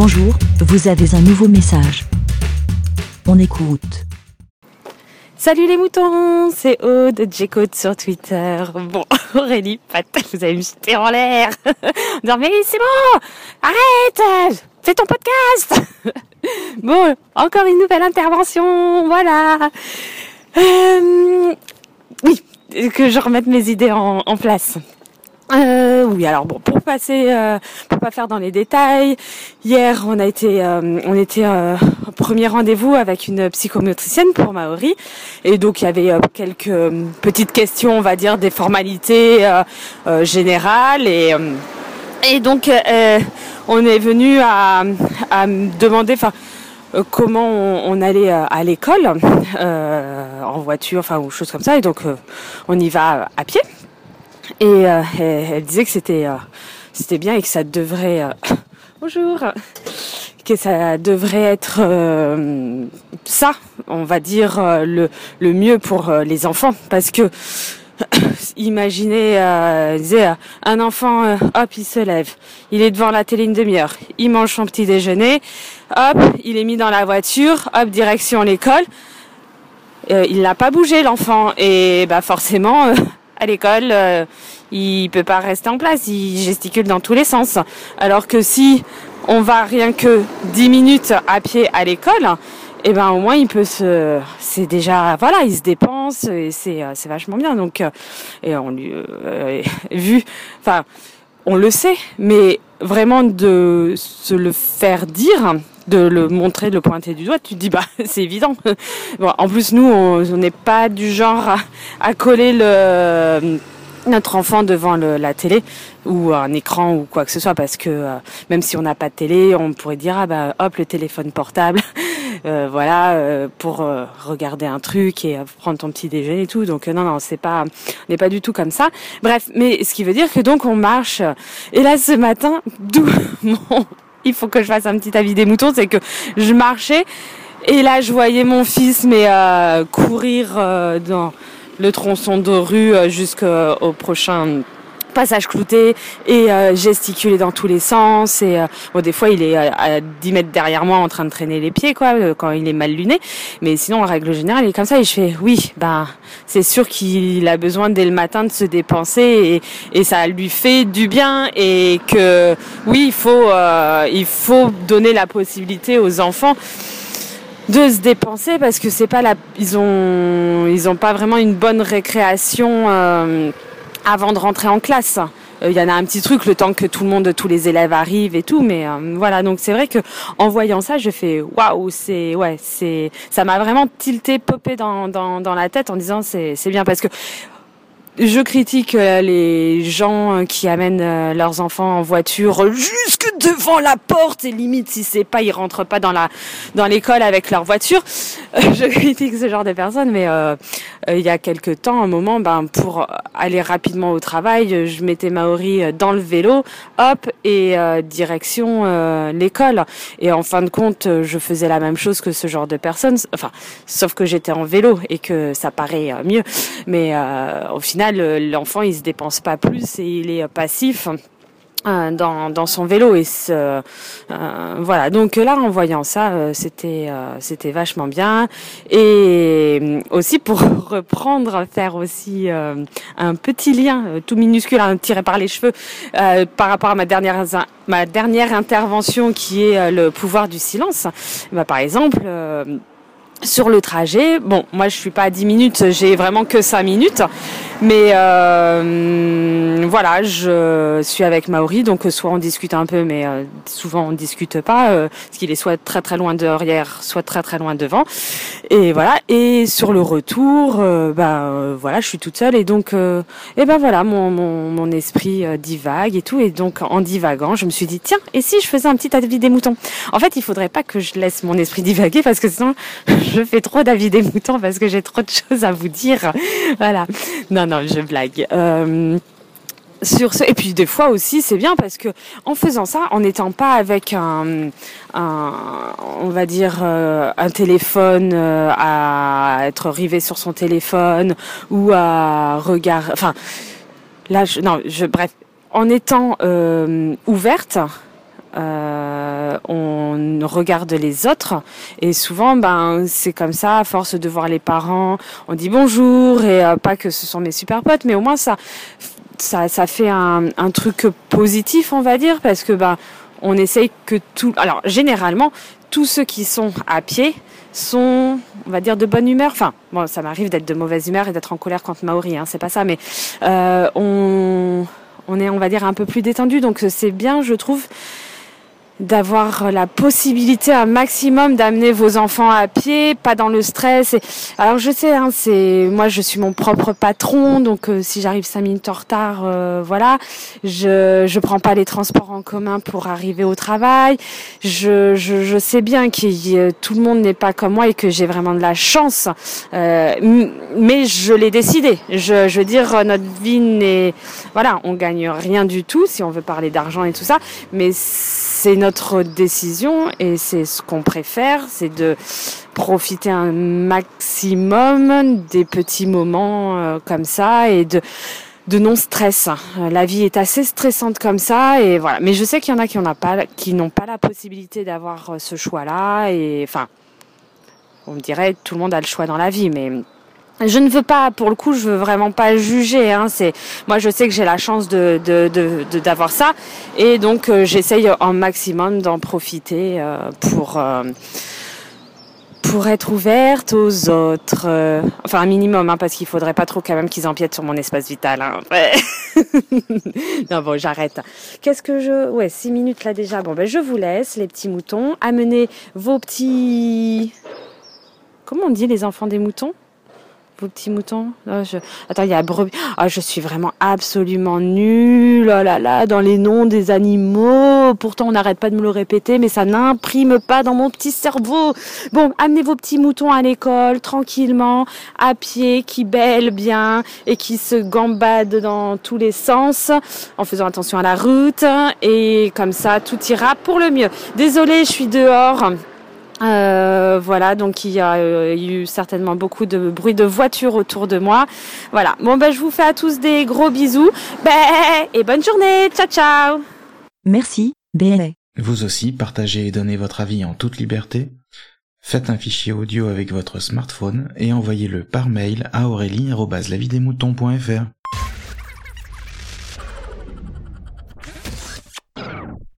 Bonjour, vous avez un nouveau message. On écoute. Salut les moutons, c'est Aude, J-Code sur Twitter. Bon, Aurélie, patate, vous avez me jeter en l'air. non mais c'est bon, arrête, fais ton podcast. bon, encore une nouvelle intervention, voilà. Euh, oui, que je remette mes idées en, en place. Euh, oui, alors bon, pour passer, euh, pour pas faire dans les détails, hier on a été, euh, on était euh, au premier rendez-vous avec une psychomotricienne pour Maori, et donc il y avait quelques petites questions, on va dire des formalités générales, et donc on est venu à, à me demander, comment on, allait à l'école en voiture, enfin ou choses comme ça, et donc on y va à pied. Et euh, elle, disait que c'était euh, c'était bien et que ça devrait euh, que ça devrait être ça, on va dire le le mieux pour les enfants. Parce que imaginez disait, un enfant hop il se lève, il est devant la télé une demi-heure, il mange son petit déjeuner, hop il est mis dans la voiture, hop direction l'école. Il n'a pas bougé l'enfant. Et bah forcément à l'école euh, il peut pas rester en place, il gesticule dans tous les sens. Alors que si on va rien que 10 minutes à pied à l'école, et ben au moins il peut se c'est déjà voilà, il se dépense et c'est euh, c'est vachement bien donc euh, et on lui euh, vu enfin on le sait mais vraiment de se le faire dire de le montrer, de le pointer du doigt, tu te dis bah c'est évident. Bon, en plus nous on n'est pas du genre à, à coller le notre enfant devant le, la télé ou un écran ou quoi que ce soit parce que euh, même si on n'a pas de télé, on pourrait dire ah bah hop le téléphone portable, euh, voilà euh, pour euh, regarder un truc et euh, prendre ton petit déjeuner et tout. Donc non non c'est pas on n'est pas du tout comme ça. Bref, mais ce qui veut dire que donc on marche et là ce matin d'où il faut que je fasse un petit avis des moutons, c'est que je marchais et là je voyais mon fils mais euh, courir euh, dans le tronçon de rue euh, jusqu'au prochain passage clouté et euh, gesticuler dans tous les sens et euh, bon des fois il est à, à 10 mètres derrière moi en train de traîner les pieds quoi euh, quand il est mal luné. Mais sinon en règle générale il est comme ça et je fais oui bah c'est sûr qu'il a besoin dès le matin de se dépenser et, et ça lui fait du bien et que oui il faut euh, il faut donner la possibilité aux enfants de se dépenser parce que c'est pas la ils ont ils ont pas vraiment une bonne récréation euh, avant de rentrer en classe. Euh, Il y en a un petit truc le temps que tout le monde, tous les élèves arrivent et tout, mais euh, voilà. Donc c'est vrai que en voyant ça, je fais waouh, c'est ouais, c'est ça m'a vraiment tilté, popé dans, dans dans la tête en disant c'est c'est bien parce que je critique euh, les gens euh, qui amènent euh, leurs enfants en voiture jusque devant la porte. Et limite si c'est pas ils rentrent pas dans la dans l'école avec leur voiture. Je critique ce genre de personnes mais euh, il y a quelque temps un moment ben pour aller rapidement au travail, je mettais Maori dans le vélo, hop et euh, direction euh, l'école. Et en fin de compte je faisais la même chose que ce genre de personnes enfin sauf que j'étais en vélo et que ça paraît mieux mais euh, au final euh, l'enfant il se dépense pas plus et il est euh, passif euh, dans, dans son vélo. Et ce, euh, voilà. Donc là en voyant ça euh, c'était euh, c'était vachement bien. Et aussi pour reprendre faire aussi un petit lien tout minuscule hein, tiré par les cheveux par rapport à ma dernière ma dernière intervention qui est le pouvoir du silence. Bah, par exemple sur le trajet, bon, moi je suis pas à 10 minutes, j'ai vraiment que 5 minutes, mais euh, voilà, je suis avec Maori, donc soit on discute un peu, mais euh, souvent on discute pas, euh, parce qu'il est soit très très loin derrière, soit très très loin devant, et voilà. Et sur le retour, euh, euh, voilà, je suis toute seule, et donc, euh, et ben voilà, mon mon, esprit euh, divague et tout, et donc en divagant, je me suis dit tiens, et si je faisais un petit avis des moutons? En fait, il faudrait pas que je laisse mon esprit divaguer, parce que sinon je fais trop d'avis des moutons parce que j'ai trop de choses à vous dire. Voilà. Non, je blague. Euh, et puis des fois aussi c'est bien parce que en faisant ça en n'étant pas avec un, on va dire euh, un téléphone euh, à être rivé sur son téléphone ou à regarder enfin là non je bref en étant ouverte euh, on regarde les autres et souvent ben c'est comme ça à force de voir les parents on dit bonjour et euh, pas que ce sont mes super potes mais au moins ça ça, ça fait un, un truc positif on va dire parce que ben on essaye que tout alors généralement tous ceux qui sont à pied sont, on va dire, de bonne humeur. Enfin, bon, ça m'arrive d'être de mauvaise humeur et d'être en colère contre Maori, hein, c'est pas ça, mais euh, on, on est, on va dire, un peu plus détendu. Donc c'est bien, je trouve, d'avoir la possibilité un maximum d'amener vos enfants à pied, pas dans le stress. Alors je sais, hein, c'est moi je suis mon propre patron, donc euh, si j'arrive cinq minutes en retard, euh, voilà, je je prends pas les transports en commun pour arriver au travail. Je je, je sais bien que tout le monde n'est pas comme moi et que j'ai vraiment de la chance, euh, mais je l'ai décidé. Je je veux dire notre vie n'est voilà, on gagne rien du tout si on veut parler d'argent et tout ça, mais c'est notre décision et c'est ce qu'on préfère, c'est de profiter un maximum des petits moments euh, comme ça et de de non stress. La vie est assez stressante comme ça et voilà. Mais je sais qu'il y en a qui n'ont pas qui n'ont pas la possibilité d'avoir euh, ce choix-là et enfin on me dirait tout le monde a le choix dans la vie mais je ne veux pas, pour le coup, je veux vraiment pas juger. Hein. C'est moi, je sais que j'ai la chance de d'avoir de, ça, et donc euh, j'essaye en maximum d'en profiter euh, pour euh, pour être ouverte aux autres. enfin, un minimum, hein, parce qu'il faudrait pas trop quand même qu'ils empiètent sur mon espace vital. Hein. non bon, j'arrête. Qu'est-ce que je Ouais, six minutes là déjà. Bon ben, je vous laisse, les petits moutons. Amenez vos petits. Comment on dit les enfants des moutons? Vos petits moutons je... Attends, il y a brebis. Ah, je suis vraiment absolument nulle. Oh là là, dans les noms des animaux. Pourtant, on n'arrête pas de me le répéter, mais ça n'imprime pas dans mon petit cerveau. Bon, amenez vos petits moutons à l'école, tranquillement, à pied, qui bêlent bien et qui se gambadent dans tous les sens, en faisant attention à la route. Et comme ça, tout ira pour le mieux. Désolée, je suis dehors. Euh, voilà, donc il y a euh, eu certainement beaucoup de bruit de voiture autour de moi. Voilà. Bon ben je vous fais à tous des gros bisous. Et bonne journée. Ciao ciao. Merci. BLA. Vous aussi partagez et donnez votre avis en toute liberté. Faites un fichier audio avec votre smartphone et envoyez-le par mail à aurélie@lavidemouton.fr.